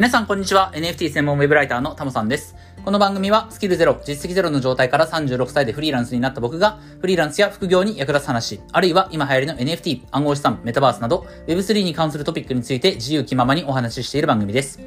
皆さんこんにちは。NFT 専門ウェブライターのタモさんです。この番組はスキルゼロ、実績ゼロの状態から36歳でフリーランスになった僕が、フリーランスや副業に役立つ話、あるいは今流行りの NFT、暗号資産、メタバースなど、Web3 に関するトピックについて自由気ままにお話ししている番組です。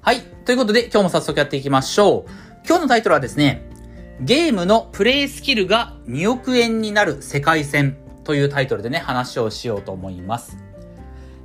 はい。ということで、今日も早速やっていきましょう。今日のタイトルはですね、ゲームのプレイスキルが2億円になる世界戦というタイトルでね、話をしようと思います。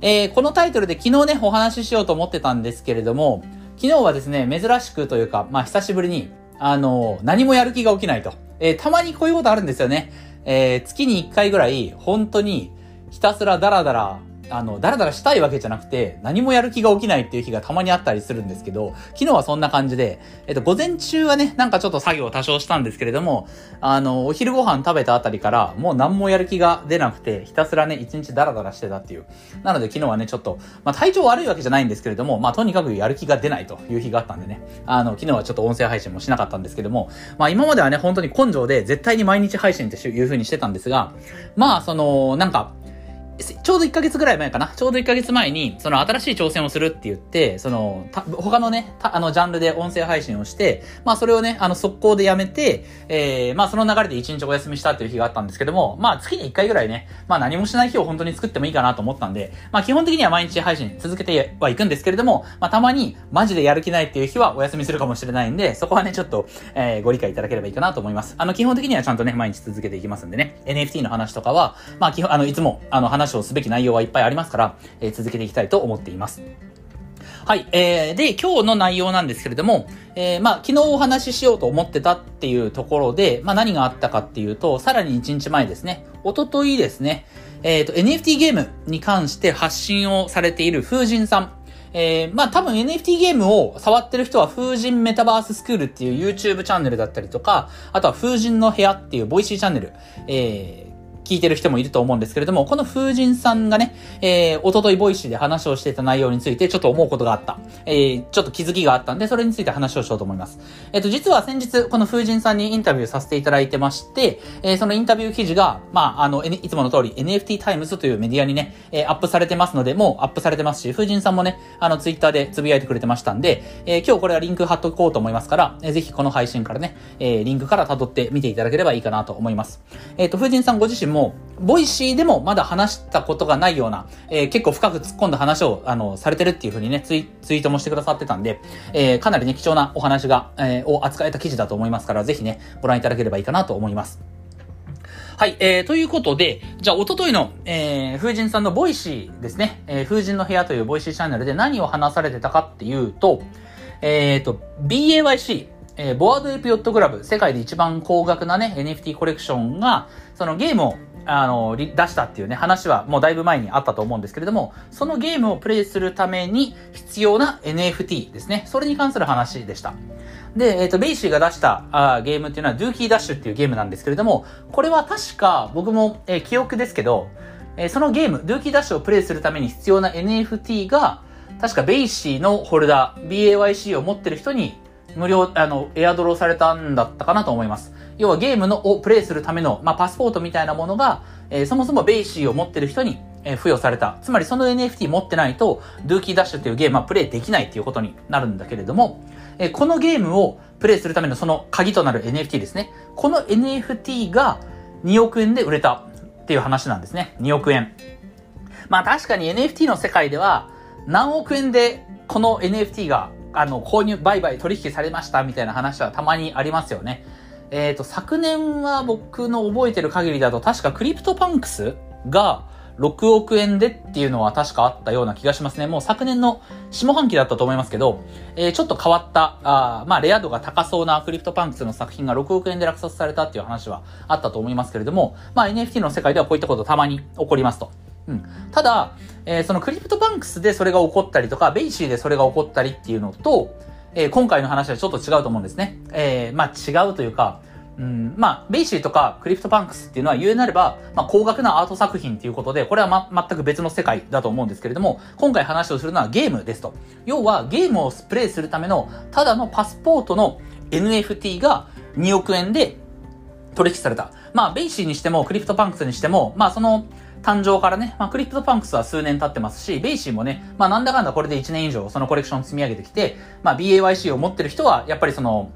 えー、このタイトルで昨日ね、お話ししようと思ってたんですけれども、昨日はですね、珍しくというか、まあ久しぶりに、あのー、何もやる気が起きないと。えー、たまにこういうことあるんですよね。えー、月に1回ぐらい、本当に、ひたすらダラダラあの、だらだらしたいわけじゃなくて、何もやる気が起きないっていう日がたまにあったりするんですけど、昨日はそんな感じで、えっと、午前中はね、なんかちょっと作業を多少したんですけれども、あの、お昼ご飯食べたあたりから、もう何もやる気が出なくて、ひたすらね、一日ダラダラしてたっていう。なので昨日はね、ちょっと、まあ体調悪いわけじゃないんですけれども、まあとにかくやる気が出ないという日があったんでね、あの、昨日はちょっと音声配信もしなかったんですけども、まあ今まではね、本当に根性で絶対に毎日配信っていう風にしてたんですが、まあその、なんか、ちょうど1ヶ月ぐらい前かな。ちょうど1ヶ月前に、その新しい挑戦をするって言って、その、他のね、あの、ジャンルで音声配信をして、まあそれをね、あの、速攻でやめて、えー、まあその流れで1日お休みしたっていう日があったんですけども、まあ月に1回ぐらいね、まあ何もしない日を本当に作ってもいいかなと思ったんで、まあ基本的には毎日配信続けてはいくんですけれども、まあたまにマジでやる気ないっていう日はお休みするかもしれないんで、そこはね、ちょっと、えー、ご理解いただければいいかなと思います。あの、基本的にはちゃんとね、毎日続けていきますんでね、NFT の話とかは、まあ基本、あの、いつも、あの、話をすべき内容はいっぱいありますから、えー、続けていきたいと思っています。はい。えー、で、今日の内容なんですけれども、えー、まあ、昨日お話ししようと思ってたっていうところで、まあ、何があったかっていうと、さらに1日前ですね、おとといですね、えっ、ー、と、NFT ゲームに関して発信をされている風神さん。えー、まあ多分 NFT ゲームを触ってる人は風神メタバーススクールっていう YouTube チャンネルだったりとか、あとは風神の部屋っていうボイシーチャンネル、えー、聞いてる人もいると思うんですけれども、この風神さんがね、えー、おとといボイシーで話をしていた内容についてちょっと思うことがあった。えー、ちょっと気づきがあったんで、それについて話をしようと思います。えっ、ー、と、実は先日、この風神さんにインタビューさせていただいてまして、えー、そのインタビュー記事が、まあ、あの、いつもの通り NFT タイムズというメディアにね、えー、アップされてますので、もうアップされてますし、風神さんもね、あの、ツイッターでつぶやいてくれてましたんで、えー、今日これはリンク貼っとこうと思いますから、えー、ぜひこの配信からね、えー、リンクから辿って見ていただければいいかなと思います。えっ、ー、と、風神さんご自身も、もボイシーでもまだ話したことがないような、えー、結構深く突っ込んだ話を、あの、されてるっていう風にね、ツイツイートもしてくださってたんで、えー、かなりね、貴重なお話が、えー、を扱えた記事だと思いますから、ぜひね、ご覧いただければいいかなと思います。はい、えー、ということで、じゃあ、おとといの、えー、風神さんのボイシーですね、えー、風神の部屋というボイシーチャンネルで何を話されてたかっていうと、えっ、ー、と、BAYC、えー、 Bored Ape Yacht Club、世界で一番高額なね、NFT コレクションが、そのゲームをあの、出したっていうね、話はもうだいぶ前にあったと思うんですけれども、そのゲームをプレイするために必要な NFT ですね。それに関する話でした。で、えっ、ー、と、 BAYC が出したあゲームっていうのは、 Dookey Dash っていうゲームなんですけれども、これは確か僕も、えー、記憶ですけど、えー、そのゲーム、 Dookey Dash をプレイするために必要な NFT が、確かベイシーのホルダー、BAYC を持ってる人に無料、あの、エアドロされたんだったかなと思います。要はゲームのをプレイするための、まあ、パスポートみたいなものが、えー、そもそもベイシーを持ってる人に、えー、付与された。つまりその NFT 持ってないと、 Dookey Dash っていうゲームはプレイできないっていうことになるんだけれども、えー、このゲームをプレイするためのその鍵となる NFT ですね。この NFT が2億円で売れたっていう話なんですね。2億円。まあ確かに NFT の世界では何億円でこの NFT があの購入、売買取引されましたみたいな話はたまにありますよね。えっ、ー、と、昨年は僕の覚えてる限りだと、確か CryptoPunks が6億円でっていうのは確かあったような気がしますね。もう昨年の下半期だったと思いますけど、えー、ちょっと変わった、あまあ、レア度が高そうな CryptoPunks の作品が6億円で落札されたっていう話はあったと思いますけれども、まあ、NFT の世界ではこういったことたまに起こりますと。うん。ただ、えー、その CryptoPunks でそれが起こったりとか、ベイシーでそれが起こったりっていうのと、えー、今回の話はちょっと違うと思うんですね。えー、まあ違うというか、うん、まあ、ベイシーとか CryptoPunks っていうのは言うなれば、まあ、高額なアート作品っていうことで、これはま、全く別の世界だと思うんですけれども、今回話をするのはゲームですと。要は、ゲームをプレイするための、ただのパスポートの NFT が2億円で取引された。まあ、ベイシーにしても、 CryptoPunks にしても、まあ、その、誕生からね、まあ、 CryptoPunks は数年経ってますし、ベイシーもね、まあ、なんだかんだこれで1年以上そのコレクション積み上げてきて、まあ、BAYC を持ってる人は、やっぱりその、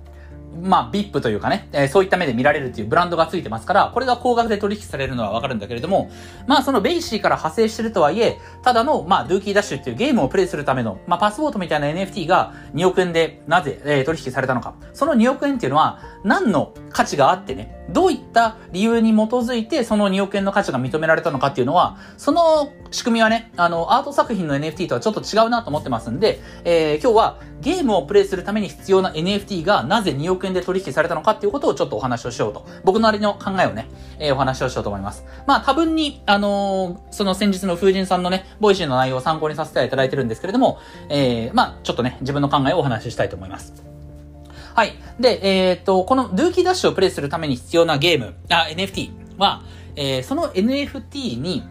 まあ、VIP というかね、えー、そういった目で見られるっていうブランドがついてますから、これが高額で取引されるのはわかるんだけれども、まあ、そのベイシーから派生してるとはいえ、ただの、まあ、 Dookey Dash っていうゲームをプレイするための、まあ、パスポートみたいな NFT が2億円でなぜ、えー、取引されたのか。その2億円っていうのは、何の価値があってね、どういった理由に基づいてその2億円の価値が認められたのかっていうのは、その仕組みはね、あの、アート作品の NFT とはちょっと違うなと思ってますんで、えー、今日はゲームをプレイするために必要な NFT がなぜ2億円で取引されたのかっていうことをちょっとお話をしようと。僕なりの考えをね、えー、お話をしようと思います。まあ多分に、あのー、その先日の風神さんのね、 Voicy の内容を参考にさせていただいてるんですけれども、えー、まあちょっとね、自分の考えをお話ししたいと思います。はい。で、えっ、と、この Dookey Dash をプレイするために必要なゲーム、あ、NFT は、えー、その NFT に、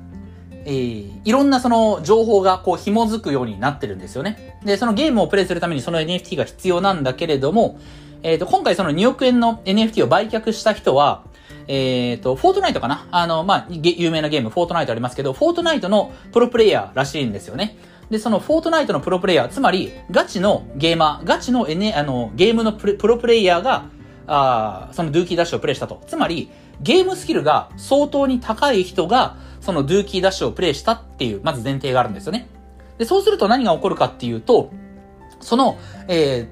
えー、いろんなその情報がこう紐づくようになってるんですよね。で、そのゲームをプレイするためにその NFT が必要なんだけれども、えっ、ー、と、今回その2億円の NFT を売却した人は、えっ、ー、と、フォートナイトかな？あの、まあ、有名なゲーム、フォートナイトありますけど、フォートナイトのプロプレイヤーらしいんですよね。で、そのフォートナイトのプロプレイヤー、つまり、ガチのゲーマー、ガチの、N、あの、ゲームのプロプレイヤーが、あそのドゥーキーダッシュをプレイしたと。つまり、ゲームスキルが相当に高い人が、そのドゥーキーダッシュをプレイしたっていう、まず前提があるんですよね。で、そうすると何が起こるかっていうと、その、え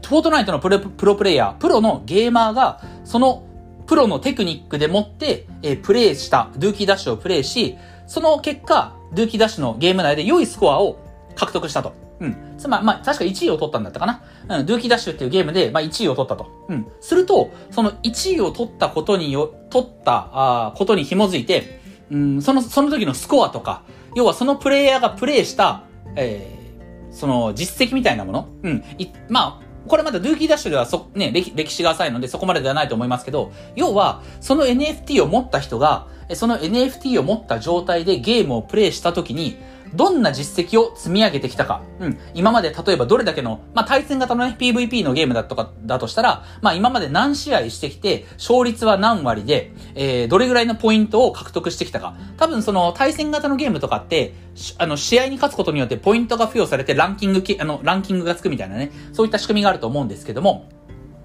ー、フォートナイトのプロプロプレイヤー、プロのゲーマーが、そのプロのテクニックでもって、えー、プレイした、ドゥーキーダッシュをプレイし、その結果、ドゥーキーダッシュのゲーム内で良いスコアを獲得したと。うん。つまり、まあ、確か1位を取ったんだったかな。うん。ドゥーキーダッシュっていうゲームで、まあ、1位を取ったと。うん。すると、その1位を取ったことによ、取った、あことに紐づいて、うん、その、その時のスコアとか、要はそのプレイヤーがプレイした、えー、その実績みたいなもの。うん。い、まあ、これまだドゥーキーダッシュではそ、ね、歴歴史が浅いのでそこまでではないと思いますけど、要は、その NFT を持った人が、その NFT を持った状態でゲームをプレイした時に、どんな実績を積み上げてきたか。うん。今まで例えばどれだけの、まあ、対戦型のね、PVP のゲームだとか、だとしたら、まあ、今まで何試合してきて、勝率は何割で、えー、どれぐらいのポイントを獲得してきたか。多分その対戦型のゲームとかって、あの、試合に勝つことによってポイントが付与されてランキングあの、ランキングがつくみたいなね、そういった仕組みがあると思うんですけども、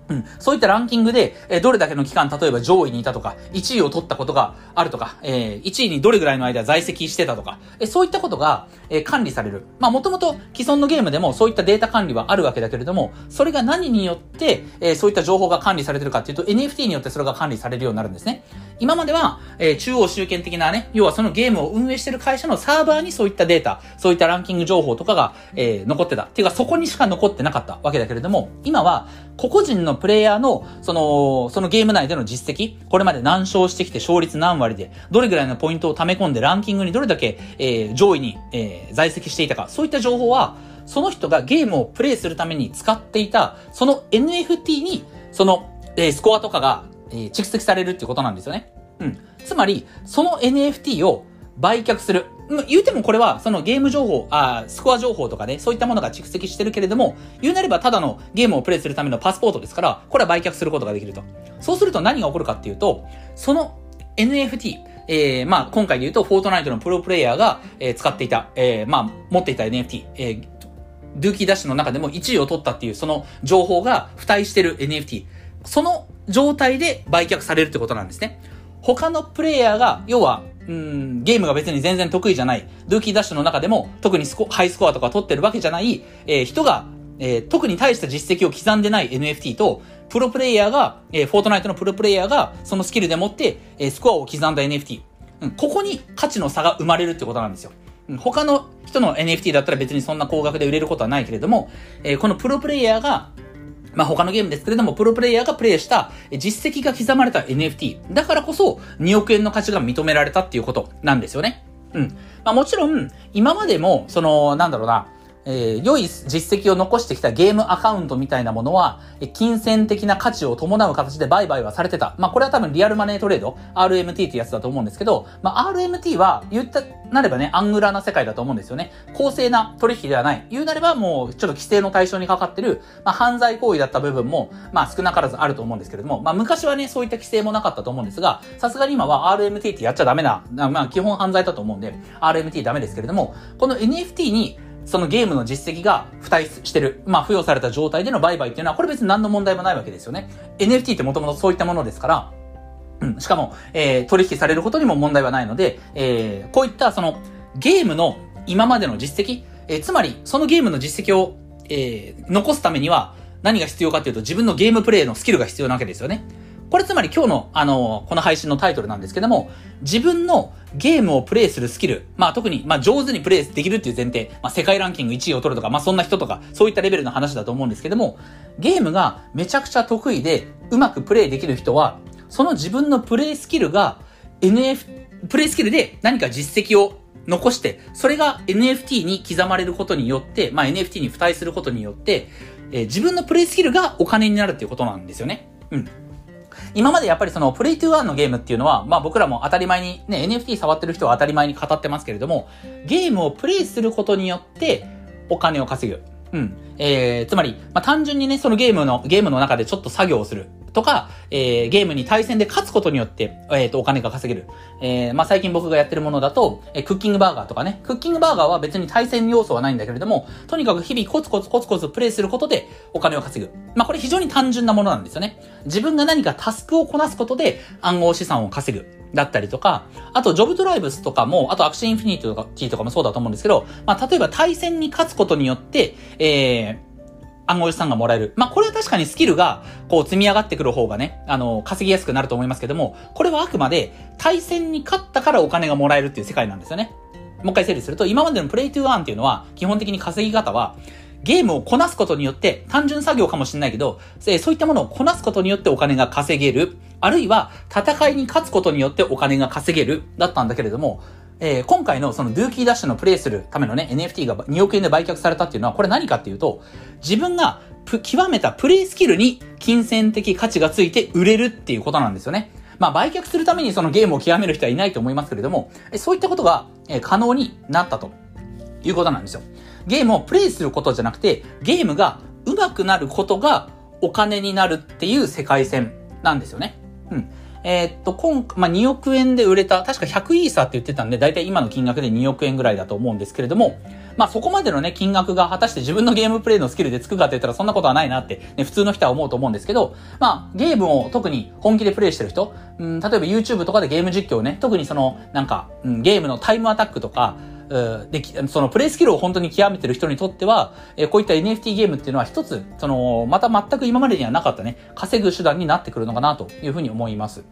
うん。そういったランキングで、え、どれだけの期間、例えば上位にいたとか、1位を取ったことがあるとか、えー、1位にどれぐらいの間在籍してたとか、え、そういったことが、え、管理される。まあ、もともと既存のゲームでもそういったデータ管理はあるわけだけれども、それが何によって、え、そういった情報が管理されてるかっていうと、NFT によってそれが管理されるようになるんですね。今までは、え、中央集権的なね、要はそのゲームを運営してる会社のサーバーにそういったデータ、そういったランキング情報とかが、え、残ってた。っていうか、そこにしか残ってなかったわけだけれども、今は、個々人のプレイヤーの、その、そのゲーム内での実績、これまで何勝してきて勝率何割で、どれぐらいのポイントを溜め込んでランキングにどれだけ、えー、上位に、えー、在籍していたか、そういった情報は、その人がゲームをプレイするために使っていた、その NFT に、その、えー、スコアとかが、えー、蓄積されるっていうことなんですよね。うん。つまり、その NFT を売却する。言うてもこれは、そのゲーム情報、あスコア情報とかね、そういったものが蓄積してるけれども、言うなればただのゲームをプレイするためのパスポートですから、これは売却することができると。そうすると何が起こるかっていうと、その NFT、えー、まあ、今回で言うと、フォートナイトのプロプレイヤーが、えー、使っていた、えー、まあ、持っていた NFT、えー、ドゥーキーダッシュの中でも1位を取ったっていう、その情報が付帯してる NFT。その状態で売却されるってことなんですね。他のプレイヤーが、要は、うん、ゲームが別に全然得意じゃない、ドゥーキーダッシュの中でも、特にスコハイスコアとか取ってるわけじゃない、えー、人が、えー、特に大した実績を刻んでない NFT と、プロプレイヤーが、えー、フォートナイトのプロプレイヤーが、そのスキルでもって、えー、スコアを刻んだ NFT。うん、ここに価値の差が生まれるってことなんですよ。うん、他の人の NFT だったら別にそんな高額で売れることはないけれども、えー、このプロプレイヤーが、まあ、他のゲームですけれども、プロプレイヤーがプレイした実績が刻まれた NFT。だからこそ、2億円の価値が認められたっていうことなんですよね。うん。まあ、もちろん、今までも、その、なんだろうな、えー、良い実績を残してきたゲームアカウントみたいなものは、金銭的な価値を伴う形で売買はされてた。まあ、これは多分リアルマネートレード、RMT ってやつだと思うんですけど、まあ、RMT は言ったなればね、アングラーな世界だと思うんですよね。公正な取引ではない。言うなればもう、ちょっと規制の対象にかかってる、まあ、犯罪行為だった部分も、まあ、少なからずあると思うんですけれども、まあ、昔はね、そういった規制もなかったと思うんですが、さすがに今は RMT ってやっちゃダメな、まあ、基本犯罪だと思うんで、RMT ダメですけれども、この NFT に、そのゲームの実績が付帯してる、まあ、付与された状態での売買っていうのは、これ別に何の問題もないわけですよね。NFT ってもともとそういったものですから、うん、しかも、えー、取引されることにも問題はないので、えー、こういったその、ゲームの今までの実績、えー、つまり、そのゲームの実績を、えー、残すためには、何が必要かっていうと、自分のゲームプレイのスキルが必要なわけですよね。これつまり今日の、あの、この配信のタイトルなんですけども、自分のゲームをプレイするスキル、まあ特に、まあ上手にプレイできるっていう前提、まあ世界ランキング1位を取るとか、まあそんな人とか、そういったレベルの話だと思うんですけども、ゲームがめちゃくちゃ得意で、うまくプレイできる人は、その自分のプレイスキルが NF、プレイスキルで何か実績を残して、それが NFT に刻まれることによって、まあ NFT に付帯することによって、えー、自分のプレイスキルがお金になるっていうことなんですよね。うん。今までやっぱりそのプレイトゥーワンのゲームっていうのは、まあ僕らも当たり前にね、NFT 触ってる人は当たり前に語ってますけれども、ゲームをプレイすることによってお金を稼ぐ。うん。えー、つまり、まあ単純にね、そのゲームの、ゲームの中でちょっと作業をする。とか、えー、ゲームに対戦で勝つことによって、えっ、ー、と、お金が稼げる。えー、まあ、最近僕がやってるものだと、えー、クッキングバーガーとかね、クッキングバーガーは別に対戦要素はないんだけれども、とにかく日々コツコツコツコツプレイすることでお金を稼ぐ。まあ、これ非常に単純なものなんですよね。自分が何かタスクをこなすことで暗号資産を稼ぐ。だったりとか、あと、 JobTribes とかも、あと、アクシーインフィニティとかチーとかもそうだと思うんですけど、まあ、例えば対戦に勝つことによって、えー、暗号資産がもらえる。まあ、これは確かにスキルが、こう、積み上がってくる方がね、あの、稼ぎやすくなると思いますけども、これはあくまで、対戦に勝ったからお金がもらえるっていう世界なんですよね。もう一回整理すると、今までのプレイトゥーアンっていうのは、基本的に稼ぎ方は、ゲームをこなすことによって、単純作業かもしれないけど、そういったものをこなすことによってお金が稼げる。あるいは、戦いに勝つことによってお金が稼げる。だったんだけれども、えー、今回のそのドゥーキーダッシュのプレイするためのね、NFT が2億円で売却されたっていうのは、これ何かっていうと、自分が極めたプレイスキルに金銭的価値がついて売れるっていうことなんですよね。まあ、売却するためにそのゲームを極める人はいないと思いますけれども、そういったことが可能になったということなんですよ。ゲームをプレイすることじゃなくて、ゲームが上手くなることがお金になるっていう世界線なんですよね。うん。えー、っと、今、まあ、2億円で売れた、確か100イーサーって言ってたんで、だいたい今の金額で2億円ぐらいだと思うんですけれども、まあ、そこまでのね、金額が果たして自分のゲームプレイのスキルでつくかって言ったらそんなことはないなって、ね、普通の人は思うと思うんですけど、まあ、ゲームを特に本気でプレイしてる人、うん、例えば YouTube とかでゲーム実況ね、特にその、なんか、うん、ゲームのタイムアタックとか、で、そのプレイスキルを本当に極めてる人にとっては、えこういった NFT ゲームっていうのは一つ、その、また全く今までにはなかったね、稼ぐ手段になってくるのかなというふうに思います。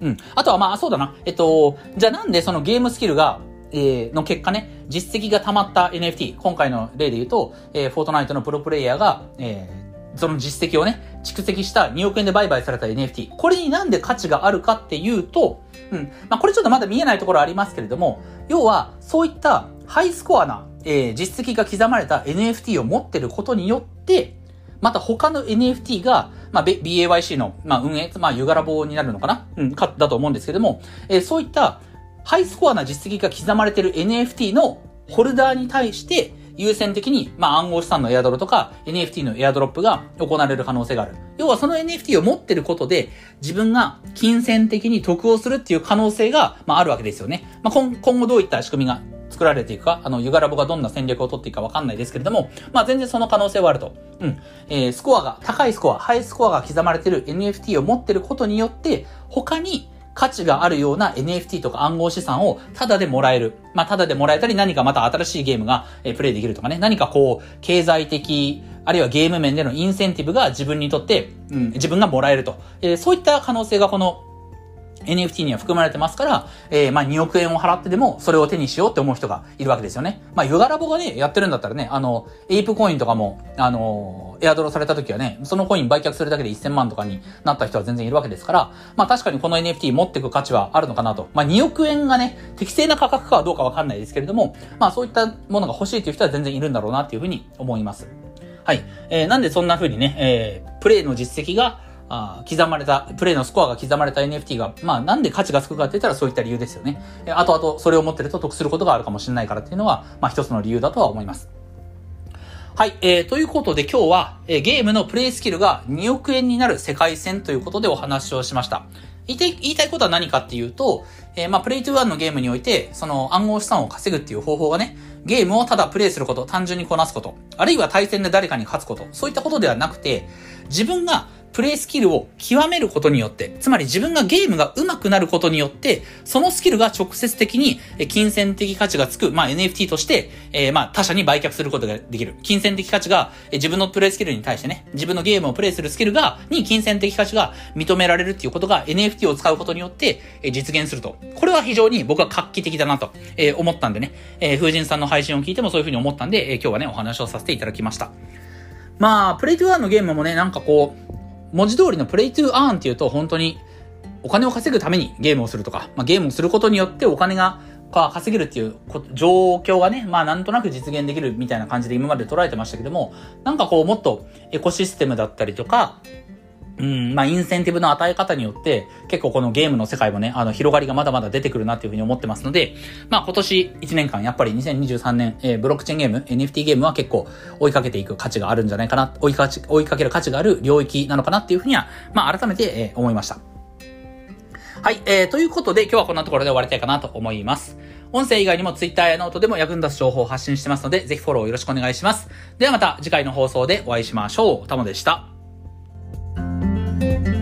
うん。あとはまあ、そうだな。えっと、じゃあなんでそのゲームスキルが、えー、の結果ね、実績が溜まった NFT、今回の例で言うと、えー、フォートナイトのプロプレイヤーが、えー、その実績をね、蓄積した2億円で売買された NFT。これになんで価値があるかっていうと、うん。まあ、これちょっとまだ見えないところありますけれども、要は、そういったハイスコアな、えー、実績が刻まれた NFT を持ってることによって、また他の NFT が、まあ、BAYC の、まあ、運営、まあ、ゆがらぼうになるのかな？うん、か、だと思うんですけども、えー、そういったハイスコアな実績が刻まれてる NFT のホルダーに対して、優先的に、まあ、暗号資産のエアドロとか NFT のエアドロップが行われる可能性がある。要はその NFT を持ってることで、自分が金銭的に得をするっていう可能性が、まあ、あるわけですよね。まあ、今後どういった仕組みが作られていくか、あの、ユガラボがどんな戦略を取っていくかわかんないですけれども、まあ全然その可能性はあると。うん。えー、スコアが、高いスコア、ハイスコアが刻まれている NFT を持ってることによって、他に価値があるような NFT とか暗号資産をタダでもらえる。まあ、タダでもらえたり何かまた新しいゲームが、プレイできるとかね。何かこう、経済的、あるいはゲーム面でのインセンティブが自分にとって、うん、自分がもらえると。えー、そういった可能性がこの NFT には含まれてますから、えー、まあ2億円を払ってでもそれを手にしようって思う人がいるわけですよね。まあユガラボがね、やってるんだったらね、あの、エイプコインとかも、あの、エアドロされた時はね、そのコイン売却するだけで1000万とかになった人は全然いるわけですから、まあ確かにこの NFT 持っていく価値はあるのかなと。まあ2億円がね、適正な価格かはどうかわかんないですけれども、まあそういったものが欲しいという人は全然いるんだろうなっていうふうに思います。はい。えー、なんでそんな風にね、えー、プレイの実績が、あ刻まれた、プレイのスコアが刻まれた NFT が、まあなんで価値がつくかって言ったらそういった理由ですよね。えあとあとそれを持ってると得することがあるかもしれないからっていうのは、まあ一つの理由だとは思います。はい、えー、ということで今日は、えー、ゲームのプレイスキルが2億円になる世界戦ということでお話をしました。言いたい、言いたいことは何かっていうと、えー、まあ、プレイトゥーワンのゲームにおいて、その暗号資産を稼ぐっていう方法がね、ゲームをただプレイすること、単純にこなすこと、あるいは対戦で誰かに勝つこと、そういったことではなくて、自分がプレイスキルを極めることによって、つまり自分がゲームが上手くなることによって、そのスキルが直接的に金銭的価値がつく、まあ NFT として、えー、まあ他者に売却することができる。金銭的価値が、自分のプレイスキルに対してね、自分のゲームをプレイするスキルが、に金銭的価値が認められるっていうことが NFT を使うことによって実現すると。これは非常に僕は画期的だなと思ったんでね、え、風神さんの配信を聞いてもそういうふうに思ったんで、今日はね、お話をさせていただきました。まあ、プレイトゥワンのゲームもね、なんかこう、文字通りのプレイトゥーアーンっていうと本当にお金を稼ぐためにゲームをするとか、まあ、ゲームをすることによってお金が稼げるっていう状況がね、まあなんとなく実現できるみたいな感じで今まで捉えてましたけども、なんかこうもっとエコシステムだったりとか、うん、まあ、インセンティブの与え方によって、結構このゲームの世界もね、あの、広がりがまだまだ出てくるなっていうふうに思ってますので、まあ、今年1年間、やっぱり2023年、えー、ブロックチェーンゲーム、NFT ゲームは結構追いかけていく価値があるんじゃないかな、追いか追いかける価値がある領域なのかなっていうふうには、まあ、改めて、えー、思いました。はい、えー、ということで今日はこんなところで終わりたいかなと思います。音声以外にも Twitter やノートでも役に立つ情報を発信してますので、ぜひフォローよろしくお願いします。ではまた次回の放送でお会いしましょう。たもでした。Thank you